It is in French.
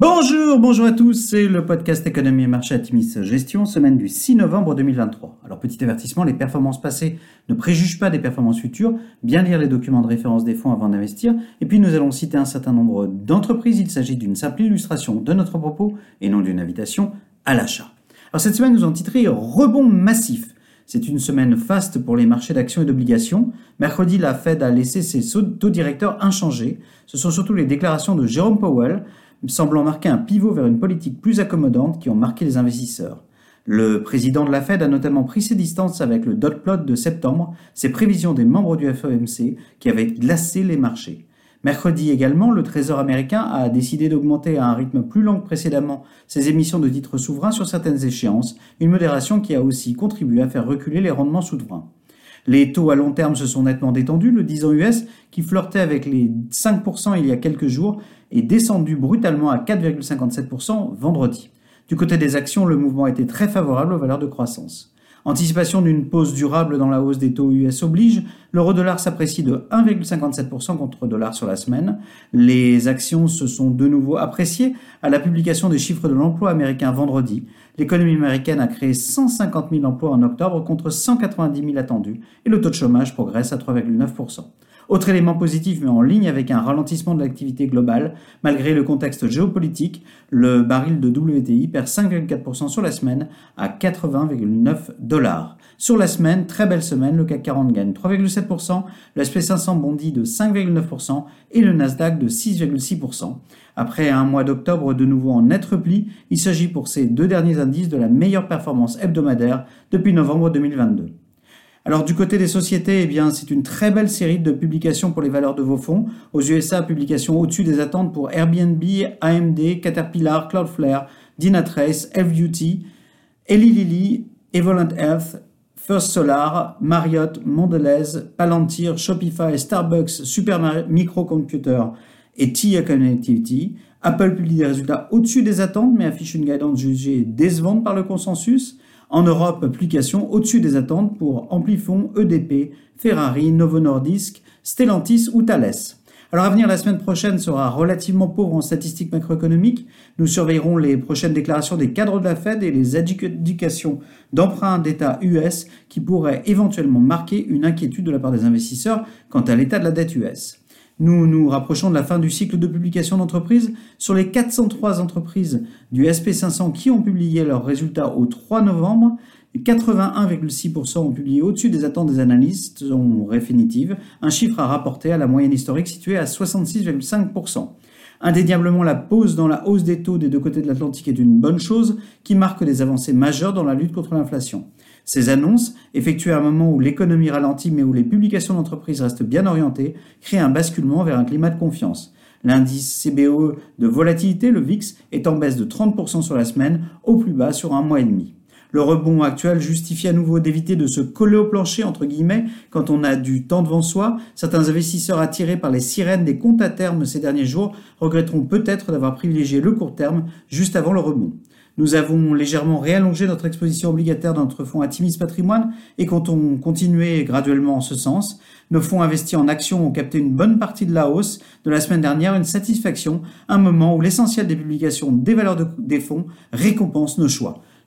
Bonjour, bonjour à tous, c'est le podcast Économie et Marché Atimis Gestion, semaine du 6 novembre 2023. Alors petit avertissement, les performances passées ne préjugent pas des performances futures, bien lire les documents de référence des fonds avant d'investir, et puis nous allons citer un certain nombre d'entreprises, il s'agit d'une simple illustration de notre propos et non d'une invitation à l'achat. Alors cette semaine nous avons titré Rebond massif. C'est une semaine faste pour les marchés d'actions et d'obligations. Mercredi, la Fed a laissé ses taux directeurs inchangés. Ce sont surtout les déclarations de Jérôme Powell semblant marquer un pivot vers une politique plus accommodante qui ont marqué les investisseurs. Le président de la Fed a notamment pris ses distances avec le dot plot de septembre, ses prévisions des membres du FOMC qui avaient glacé les marchés. Mercredi également, le Trésor américain a décidé d'augmenter à un rythme plus lent que précédemment ses émissions de titres souverains sur certaines échéances, une modération qui a aussi contribué à faire reculer les rendements souverains. Les taux à long terme se sont nettement détendus. Le 10 ans US, qui flirtait avec les 5% il y a quelques jours, est descendu brutalement à 4,57% vendredi. Du côté des actions, le mouvement était très favorable aux valeurs de croissance. Anticipation d'une pause durable dans la hausse des taux US oblige, l'euro-dollar s'apprécie de 1,57% contre dollar sur la semaine. Les actions se sont de nouveau appréciées à la publication des chiffres de l'emploi américain vendredi. L'économie américaine a créé 150 000 emplois en octobre contre 190 000 attendus et le taux de chômage progresse à 3,9%. Autre élément positif, mais en ligne avec un ralentissement de l'activité globale, malgré le contexte géopolitique, le baril de WTI perd 5,4% sur la semaine à 80,9 dollars. Sur la semaine, très belle semaine, le CAC 40 gagne 3,7%, le SP500 bondit de 5,9% et le Nasdaq de 6,6%. Après un mois d'octobre de nouveau en net repli, il s'agit pour ces deux derniers indices de la meilleure performance hebdomadaire depuis novembre 2022. Alors du côté des sociétés, eh c'est une très belle série de publications pour les valeurs de vos fonds. Aux USA, publications au-dessus des attentes pour Airbnb, AMD, Caterpillar, Cloudflare, Dynatrace, FUT, Eli Lilly, Evolent Health, First Solar, Marriott, Mondelez, Palantir, Shopify, Starbucks, Super Microcomputer et TIA Connectivity. Apple publie des résultats au-dessus des attentes mais affiche une guidance jugée décevante par le consensus. En Europe, application au-dessus des attentes pour Amplifon, EDP, Ferrari, Novo Nordisk, Stellantis ou Thales. Alors à venir, la semaine prochaine sera relativement pauvre en statistiques macroéconomiques. Nous surveillerons les prochaines déclarations des cadres de la Fed et les indications d'emprunt d'État US qui pourraient éventuellement marquer une inquiétude de la part des investisseurs quant à l'état de la dette US. Nous nous rapprochons de la fin du cycle de publication d'entreprises. Sur les 403 entreprises du SP500 qui ont publié leurs résultats au 3 novembre, 81,6% ont publié au-dessus des attentes des analystes sont définitives, un chiffre à rapporter à la moyenne historique située à 66,5%. Indéniablement, la pause dans la hausse des taux des deux côtés de l'Atlantique est une bonne chose qui marque des avancées majeures dans la lutte contre l'inflation. Ces annonces, effectuées à un moment où l'économie ralentit mais où les publications d'entreprises restent bien orientées, créent un basculement vers un climat de confiance. L'indice CBOE de volatilité, le VIX, est en baisse de 30% sur la semaine, au plus bas sur un mois et demi. Le rebond actuel justifie à nouveau d'éviter de se coller au plancher, entre guillemets, quand on a du temps devant soi. Certains investisseurs attirés par les sirènes des comptes à terme ces derniers jours regretteront peut-être d'avoir privilégié le court terme juste avant le rebond. Nous avons légèrement réallongé notre exposition obligataire dans notre fonds Atimis Patrimoine et comptons continuer graduellement en ce sens. Nos fonds investis en actions ont capté une bonne partie de la hausse de la semaine dernière, une satisfaction, un moment où l'essentiel des publications des valeurs des fonds récompense nos choix.